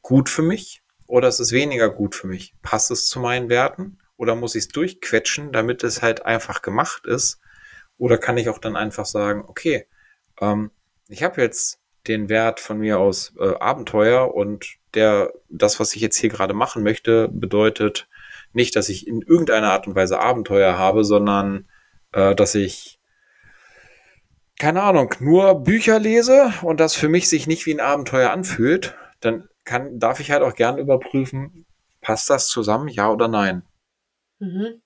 gut für mich oder ist es weniger gut für mich? Passt es zu meinen Werten oder muss ich es durchquetschen, damit es halt einfach gemacht ist? Oder kann ich auch dann einfach sagen, okay, ähm, ich habe jetzt den Wert von mir aus äh, Abenteuer und der, das, was ich jetzt hier gerade machen möchte, bedeutet nicht, dass ich in irgendeiner Art und Weise Abenteuer habe, sondern äh, dass ich keine Ahnung, nur Bücher lese und das für mich sich nicht wie ein Abenteuer anfühlt, dann kann, darf ich halt auch gern überprüfen, passt das zusammen, ja oder nein? Mhm.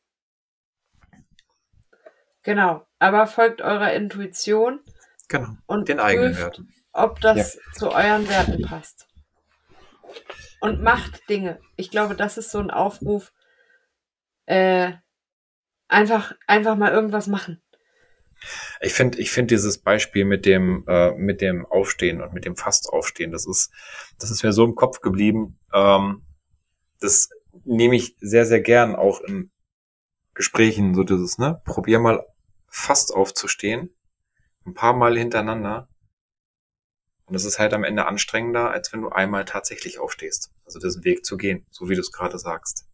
Genau, aber folgt eurer Intuition. Genau, und den eigenen Werten. Ob das ja. zu euren Werten passt. Und macht Dinge. Ich glaube, das ist so ein Aufruf. Äh, einfach, einfach mal irgendwas machen. Ich finde, ich finde dieses Beispiel mit dem, äh, mit dem Aufstehen und mit dem Fastaufstehen, das ist, das ist mir so im Kopf geblieben. Ähm, das nehme ich sehr, sehr gern auch in Gesprächen, so dieses, ne? Probier mal fast aufzustehen. Ein paar Mal hintereinander. Und das ist halt am Ende anstrengender, als wenn du einmal tatsächlich aufstehst. Also diesen Weg zu gehen, so wie du es gerade sagst.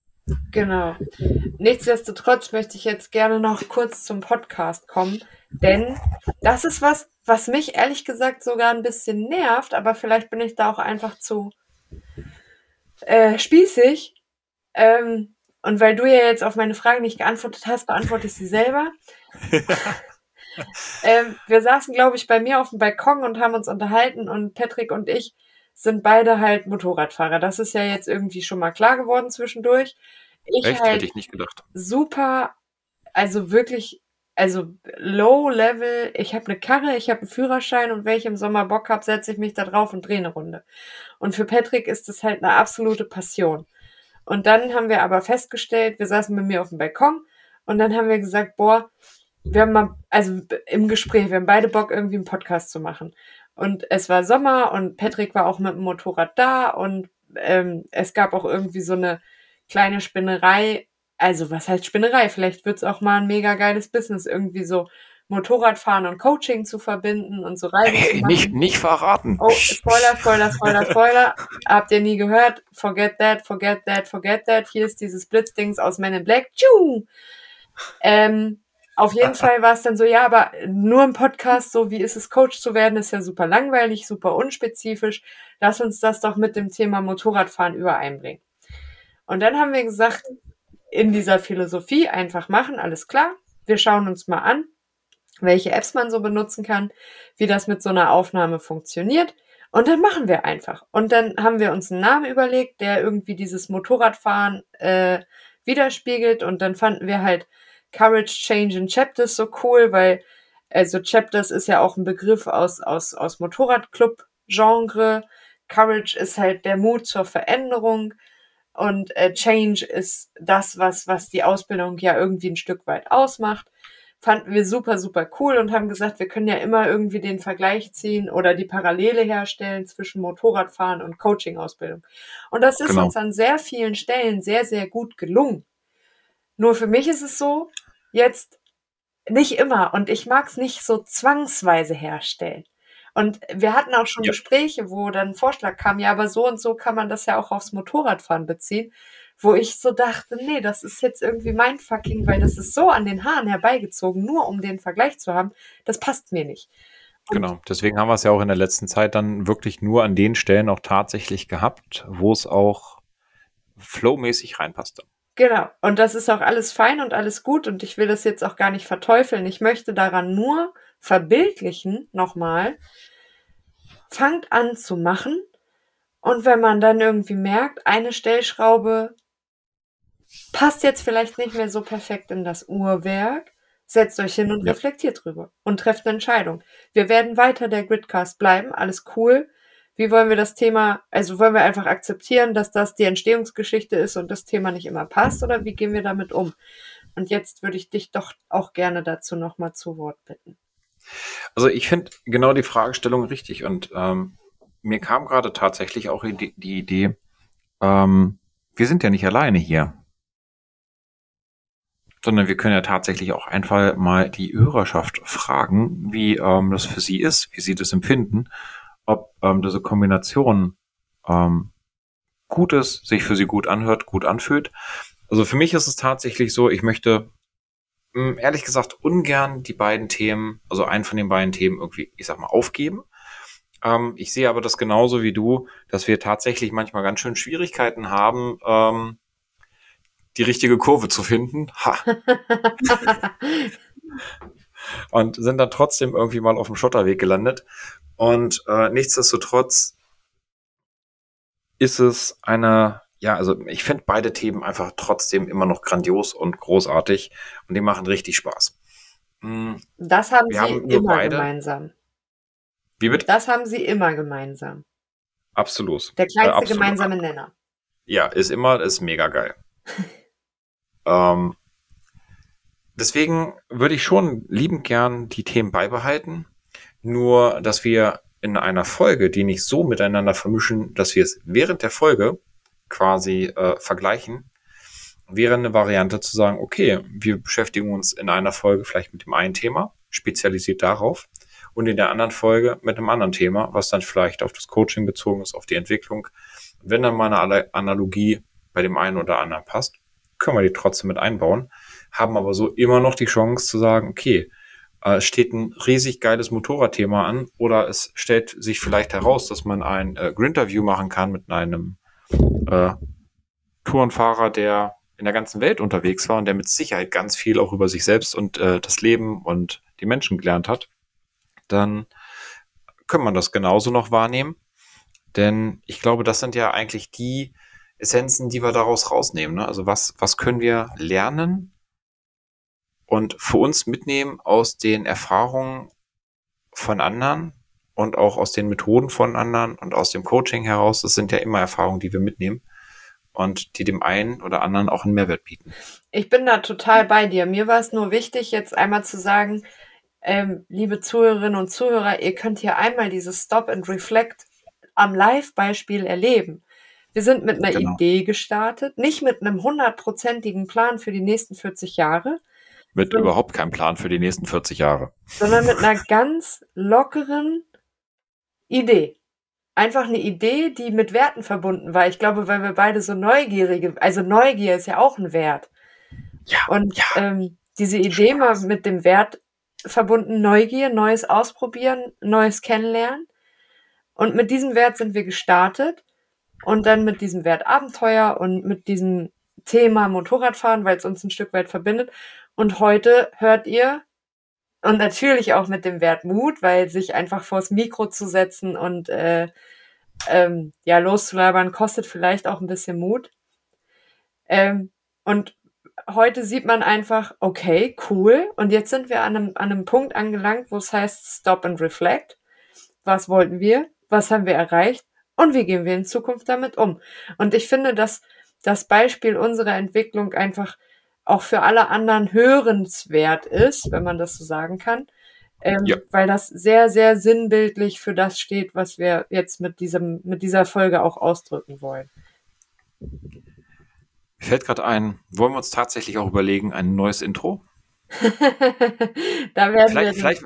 Genau. Nichtsdestotrotz möchte ich jetzt gerne noch kurz zum Podcast kommen, denn das ist was, was mich ehrlich gesagt sogar ein bisschen nervt, aber vielleicht bin ich da auch einfach zu äh, spießig. Ähm, und weil du ja jetzt auf meine Frage nicht geantwortet hast, beantworte ich sie selber. ähm, wir saßen, glaube ich, bei mir auf dem Balkon und haben uns unterhalten und Patrick und ich sind beide halt Motorradfahrer. Das ist ja jetzt irgendwie schon mal klar geworden zwischendurch. Ich Echt? Halt Hätte ich nicht gedacht. Super, also wirklich, also low level. Ich habe eine Karre, ich habe einen Führerschein und wenn ich im Sommer Bock habe, setze ich mich da drauf und drehe eine Runde. Und für Patrick ist das halt eine absolute Passion. Und dann haben wir aber festgestellt, wir saßen mit mir auf dem Balkon und dann haben wir gesagt, boah, wir haben mal, also im Gespräch, wir haben beide Bock, irgendwie einen Podcast zu machen. Und es war Sommer und Patrick war auch mit dem Motorrad da und ähm, es gab auch irgendwie so eine kleine Spinnerei. Also, was heißt Spinnerei? Vielleicht wird es auch mal ein mega geiles Business, irgendwie so Motorradfahren und Coaching zu verbinden und so Reisen hey, Nicht, nicht verraten. Oh, Spoiler, Spoiler, Spoiler, Spoiler. Habt ihr nie gehört? Forget that, forget that, forget that. Hier ist dieses Blitzdings aus Men in Black. Tschuh! Ähm, auf jeden Fall war es dann so, ja, aber nur im Podcast, so wie ist es, Coach zu werden, ist ja super langweilig, super unspezifisch. Lass uns das doch mit dem Thema Motorradfahren übereinbringen. Und dann haben wir gesagt, in dieser Philosophie einfach machen, alles klar. Wir schauen uns mal an, welche Apps man so benutzen kann, wie das mit so einer Aufnahme funktioniert. Und dann machen wir einfach. Und dann haben wir uns einen Namen überlegt, der irgendwie dieses Motorradfahren äh, widerspiegelt. Und dann fanden wir halt Courage Change in Chapters so cool, weil also Chapters ist ja auch ein Begriff aus, aus, aus Motorradclub-Genre. Courage ist halt der Mut zur Veränderung und äh, Change ist das, was, was die Ausbildung ja irgendwie ein Stück weit ausmacht. Fanden wir super, super cool und haben gesagt, wir können ja immer irgendwie den Vergleich ziehen oder die Parallele herstellen zwischen Motorradfahren und Coaching-Ausbildung. Und das ist genau. uns an sehr vielen Stellen sehr, sehr gut gelungen. Nur für mich ist es so, jetzt nicht immer und ich mag es nicht so zwangsweise herstellen. Und wir hatten auch schon ja. Gespräche, wo dann ein Vorschlag kam, ja, aber so und so kann man das ja auch aufs Motorradfahren beziehen, wo ich so dachte, nee, das ist jetzt irgendwie mein fucking, weil das ist so an den Haaren herbeigezogen, nur um den Vergleich zu haben, das passt mir nicht. Und genau, deswegen haben wir es ja auch in der letzten Zeit dann wirklich nur an den Stellen auch tatsächlich gehabt, wo es auch flowmäßig reinpasste. Genau, und das ist auch alles fein und alles gut und ich will das jetzt auch gar nicht verteufeln. Ich möchte daran nur verbildlichen, nochmal, fangt an zu machen und wenn man dann irgendwie merkt, eine Stellschraube passt jetzt vielleicht nicht mehr so perfekt in das Uhrwerk, Setzt euch hin und ja. reflektiert drüber und trefft eine Entscheidung. Wir werden weiter der Gridcast bleiben, alles cool. Wie wollen wir das Thema, also wollen wir einfach akzeptieren, dass das die Entstehungsgeschichte ist und das Thema nicht immer passt oder wie gehen wir damit um? Und jetzt würde ich dich doch auch gerne dazu nochmal zu Wort bitten. Also ich finde genau die Fragestellung richtig und ähm, mir kam gerade tatsächlich auch die, die Idee, ähm, wir sind ja nicht alleine hier sondern wir können ja tatsächlich auch einfach mal die Hörerschaft fragen, wie ähm, das für sie ist, wie sie das empfinden, ob ähm, diese Kombination ähm, gut ist, sich für sie gut anhört, gut anfühlt. Also für mich ist es tatsächlich so, ich möchte mh, hm, ehrlich gesagt ungern die beiden Themen, also einen von den beiden Themen irgendwie, ich sag mal, aufgeben. Ähm, ich sehe aber das genauso wie du, dass wir tatsächlich manchmal ganz schön Schwierigkeiten haben, ähm, die richtige Kurve zu finden. Ha. und sind dann trotzdem irgendwie mal auf dem Schotterweg gelandet. Und äh, nichtsdestotrotz ist es eine, ja, also ich finde beide Themen einfach trotzdem immer noch grandios und großartig und die machen richtig Spaß. Hm, das haben Wir sie haben immer beide. gemeinsam. Wie bitte? Das haben sie immer gemeinsam. Absolut. Der kleinste äh, absolut. gemeinsame Nenner. Ja, ist immer, ist mega geil. Ähm, deswegen würde ich schon liebend gern die Themen beibehalten. Nur, dass wir in einer Folge, die nicht so miteinander vermischen, dass wir es während der Folge quasi äh, vergleichen, wäre eine Variante zu sagen, okay, wir beschäftigen uns in einer Folge vielleicht mit dem einen Thema, spezialisiert darauf, und in der anderen Folge mit einem anderen Thema, was dann vielleicht auf das Coaching bezogen ist, auf die Entwicklung. Wenn dann mal eine Analogie bei dem einen oder anderen passt, können wir die trotzdem mit einbauen, haben aber so immer noch die Chance zu sagen, okay, äh, steht ein riesig geiles Motorradthema an oder es stellt sich vielleicht heraus, dass man ein äh, Grinterview machen kann mit einem äh, Tourenfahrer, der in der ganzen Welt unterwegs war und der mit Sicherheit ganz viel auch über sich selbst und äh, das Leben und die Menschen gelernt hat, dann können man das genauso noch wahrnehmen. Denn ich glaube, das sind ja eigentlich die Essenzen, die wir daraus rausnehmen. Ne? Also was, was können wir lernen und für uns mitnehmen aus den Erfahrungen von anderen und auch aus den Methoden von anderen und aus dem Coaching heraus. Das sind ja immer Erfahrungen, die wir mitnehmen und die dem einen oder anderen auch einen Mehrwert bieten. Ich bin da total bei dir. Mir war es nur wichtig, jetzt einmal zu sagen, ähm, liebe Zuhörerinnen und Zuhörer, ihr könnt hier einmal dieses Stop and Reflect am Live-Beispiel erleben. Wir sind mit einer genau. Idee gestartet, nicht mit einem hundertprozentigen Plan für die nächsten 40 Jahre. Mit sondern, überhaupt keinem Plan für die nächsten 40 Jahre. Sondern mit einer ganz lockeren Idee. Einfach eine Idee, die mit Werten verbunden war. Ich glaube, weil wir beide so neugierige, also Neugier ist ja auch ein Wert. Ja. Und ja. Ähm, diese Idee Spaß. mal mit dem Wert verbunden, Neugier, Neues ausprobieren, Neues kennenlernen. Und mit diesem Wert sind wir gestartet und dann mit diesem Wert Abenteuer und mit diesem Thema Motorradfahren, weil es uns ein Stück weit verbindet. Und heute hört ihr, und natürlich auch mit dem Wert Mut, weil sich einfach vors Mikro zu setzen und äh, ähm, ja, loszulabern, kostet vielleicht auch ein bisschen Mut. Ähm, und heute sieht man einfach, okay, cool. Und jetzt sind wir an einem, an einem Punkt angelangt, wo es heißt Stop and Reflect. Was wollten wir? Was haben wir erreicht? und wie gehen wir in Zukunft damit um. Und ich finde, dass das Beispiel unserer Entwicklung einfach auch für alle anderen hörenswert ist, wenn man das so sagen kann, ähm, ja. weil das sehr, sehr sinnbildlich für das steht, was wir jetzt mit, diesem, mit dieser Folge auch ausdrücken wollen. Mir fällt gerade ein, wollen wir uns tatsächlich auch überlegen, ein neues Intro? da werden vielleicht, wir vielleicht,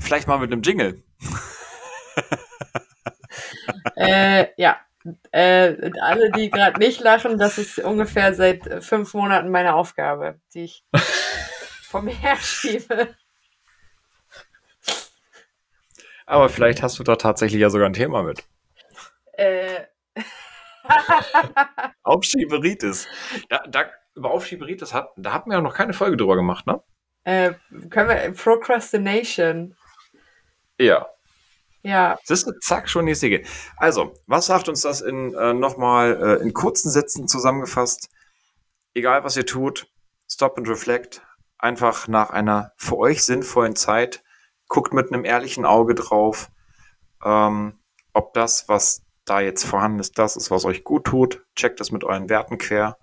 vielleicht mal mit einem Jingle äh, ja, äh, alle, die gerade nicht lachen, das ist ungefähr seit fünf Monaten meine Aufgabe, die ich vom her schiebe. Aber vielleicht hast du da tatsächlich ja sogar ein Thema mit. Äh. Aufschieberitis. Da, da, über Aufschieberitis hat, da hatten wir ja noch keine Folge drüber gemacht, ne? Äh, können wir Procrastination. Ja. Ja. Siehst du, zack, schon die Säge. Also, was sagt uns das in äh, nochmal äh, in kurzen Sätzen zusammengefasst? Egal, was ihr tut, stop and reflect. einfach nach einer für euch sinnvollen Zeit, guckt mit einem ehrlichen Auge drauf, ähm, ob das, was da jetzt vorhanden ist, das ist, was euch gut tut. Checkt das mit euren Werten quer.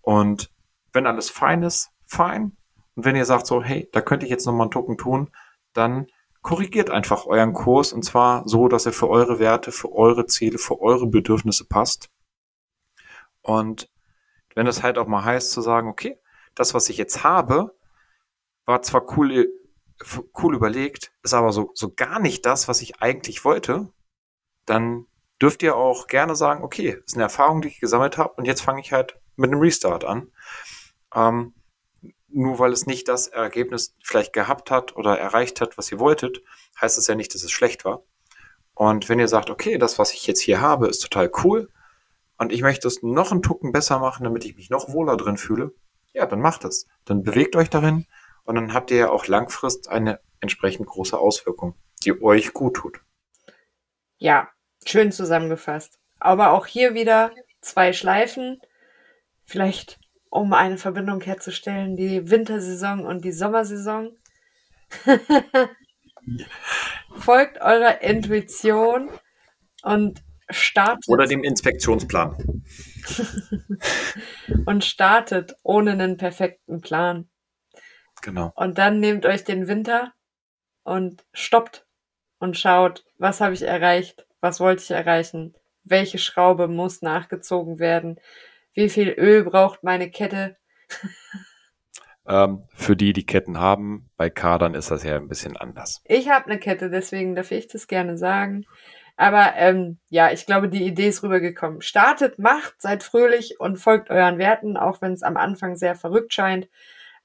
Und wenn alles fein ist, fein. Und wenn ihr sagt so, hey, da könnte ich jetzt nochmal einen Token tun, dann korrigiert einfach euren Kurs und zwar so, dass er für eure Werte, für eure Ziele, für eure Bedürfnisse passt. Und wenn es halt auch mal heißt zu sagen, okay, das, was ich jetzt habe, war zwar cool, cool überlegt, ist aber so, so gar nicht das, was ich eigentlich wollte, dann dürft ihr auch gerne sagen, okay, ist eine Erfahrung, die ich gesammelt habe und jetzt fange ich halt mit einem Restart an. Ähm, nur weil es nicht das Ergebnis vielleicht gehabt hat oder erreicht hat, was ihr wolltet, heißt es ja nicht, dass es schlecht war. Und wenn ihr sagt, okay, das, was ich jetzt hier habe, ist total cool und ich möchte es noch einen Tucken besser machen, damit ich mich noch wohler drin fühle, ja, dann macht es. Dann bewegt euch darin und dann habt ihr ja auch langfristig eine entsprechend große Auswirkung, die euch gut tut. Ja, schön zusammengefasst. Aber auch hier wieder zwei Schleifen. Vielleicht um eine Verbindung herzustellen, die Wintersaison und die Sommersaison. Folgt eurer Intuition und startet. Oder dem Inspektionsplan. und startet ohne einen perfekten Plan. Genau. Und dann nehmt euch den Winter und stoppt und schaut, was habe ich erreicht, was wollte ich erreichen, welche Schraube muss nachgezogen werden, wie viel Öl braucht meine Kette. ähm, für die, die Ketten haben, bei Kadern ist das ja ein bisschen anders. Ich habe eine Kette, deswegen darf ich das gerne sagen. Aber ähm, ja, ich glaube, die Idee ist rübergekommen. Startet, macht, seid fröhlich und folgt euren Werten, auch wenn es am Anfang sehr verrückt scheint.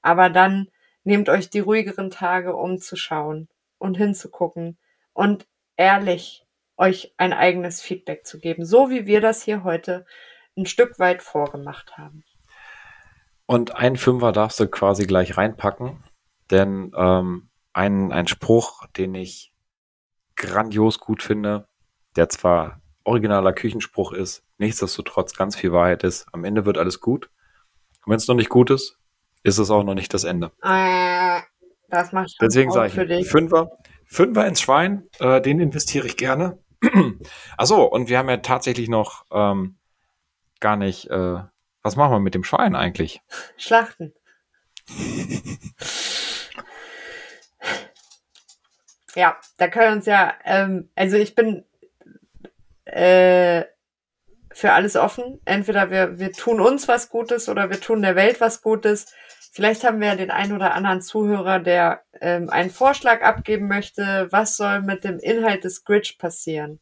Aber dann nehmt euch die ruhigeren Tage, um zu schauen und hinzugucken und ehrlich euch ein eigenes Feedback zu geben, so wie wir das hier heute ein Stück weit vorgemacht haben. Und ein Fünfer darfst du quasi gleich reinpacken, denn ähm, ein, ein Spruch, den ich grandios gut finde, der zwar originaler Küchenspruch ist, nichtsdestotrotz ganz viel Wahrheit ist. Am Ende wird alles gut. Und wenn es noch nicht gut ist, ist es auch noch nicht das Ende. Äh, das macht Deswegen sage ich, für dich. Fünfer, Fünfer ins Schwein, äh, den investiere ich gerne. Achso, und wir haben ja tatsächlich noch ähm, gar nicht, äh, was machen wir mit dem Schwein eigentlich? Schlachten. ja, da können wir uns ja, ähm, also ich bin äh, für alles offen. Entweder wir, wir tun uns was Gutes oder wir tun der Welt was Gutes. Vielleicht haben wir ja den einen oder anderen Zuhörer, der ähm, einen Vorschlag abgeben möchte. Was soll mit dem Inhalt des Gridge passieren?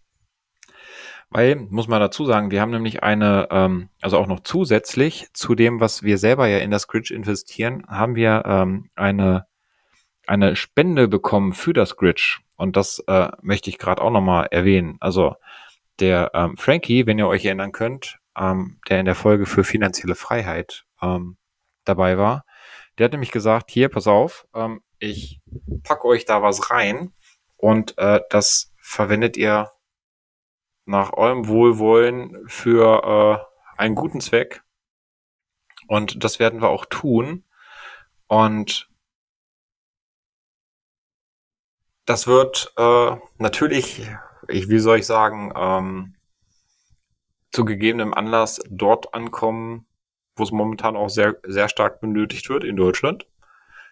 Weil, muss man dazu sagen, wir haben nämlich eine, ähm, also auch noch zusätzlich zu dem, was wir selber ja in das Gridge investieren, haben wir ähm, eine, eine Spende bekommen für das Gridge. Und das äh, möchte ich gerade auch nochmal erwähnen. Also der ähm, Frankie, wenn ihr euch erinnern könnt, ähm, der in der Folge für finanzielle Freiheit ähm, dabei war, der hat nämlich gesagt, hier, pass auf, ähm, ich packe euch da was rein und äh, das verwendet ihr nach eurem Wohlwollen für äh, einen guten Zweck. Und das werden wir auch tun. Und das wird äh, natürlich, ich, wie soll ich sagen, ähm, zu gegebenem Anlass dort ankommen, wo es momentan auch sehr, sehr stark benötigt wird in Deutschland.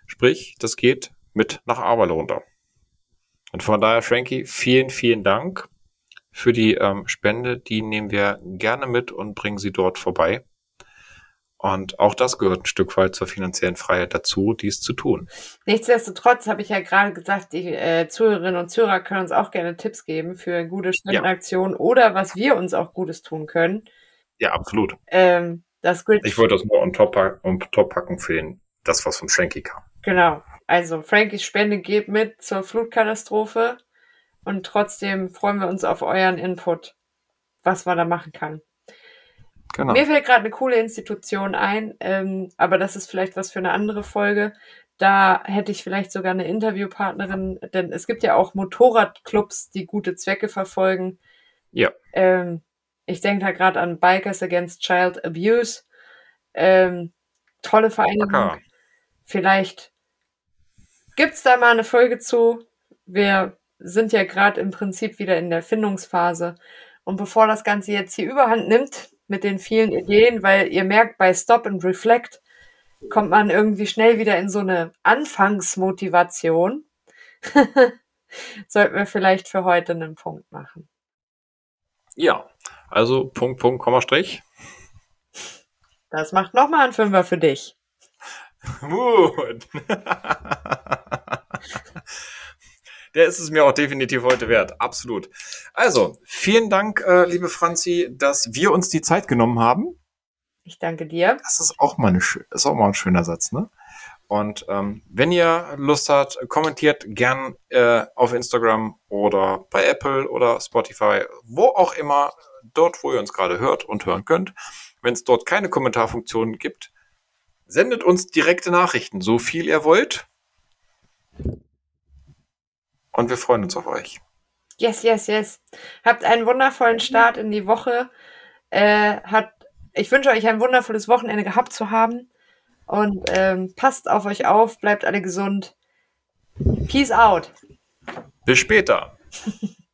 Sprich, das geht mit nach Aberle runter. Und von daher, Frankie, vielen, vielen Dank für die ähm, Spende. Die nehmen wir gerne mit und bringen sie dort vorbei. Und auch das gehört ein Stück weit zur finanziellen Freiheit dazu, dies zu tun. Nichtsdestotrotz habe ich ja gerade gesagt, die äh, Zuhörerinnen und Zuhörer können uns auch gerne Tipps geben für gute Spendenaktionen ja. oder was wir uns auch Gutes tun können. Ja, absolut. Ähm, das gilt. Ich wollte das nur on top, on top packen für den, das, was von Frankie kam. Genau. Also Frankies Spende geht mit zur Flutkatastrophe. Und trotzdem freuen wir uns auf euren Input, was man da machen kann. Genau. Mir fällt gerade eine coole Institution ein, ähm, aber das ist vielleicht was für eine andere Folge. Da hätte ich vielleicht sogar eine Interviewpartnerin, denn es gibt ja auch Motorradclubs, die gute Zwecke verfolgen. Ja. Ähm, ich denke da gerade an Bikers Against Child Abuse. Ähm, tolle Vereinigung. vielleicht gibt es da mal eine Folge zu. Wir sind ja gerade im Prinzip wieder in der Findungsphase. Und bevor das Ganze jetzt hier überhand nimmt mit den vielen Ideen, weil ihr merkt, bei Stop and Reflect kommt man irgendwie schnell wieder in so eine Anfangsmotivation, sollten wir vielleicht für heute einen Punkt machen. Ja, also Punkt, Punkt, Komma, Strich. Das macht nochmal ein Fünfer für dich. Gut. Der ist es mir auch definitiv heute wert. Absolut. Also, vielen Dank, äh, liebe Franzi, dass wir uns die Zeit genommen haben. Ich danke dir. Das ist auch mal, eine, ist auch mal ein schöner Satz, ne? Und ähm, wenn ihr Lust habt, kommentiert gern äh, auf Instagram oder bei Apple oder Spotify, wo auch immer, dort, wo ihr uns gerade hört und hören könnt. Wenn es dort keine Kommentarfunktion gibt, sendet uns direkte Nachrichten, so viel ihr wollt. Und wir freuen uns auf euch. Yes, yes, yes. Habt einen wundervollen Start in die Woche. Äh, hat, ich wünsche euch ein wundervolles Wochenende gehabt zu haben. Und ähm, passt auf euch auf, bleibt alle gesund. Peace out. Bis später.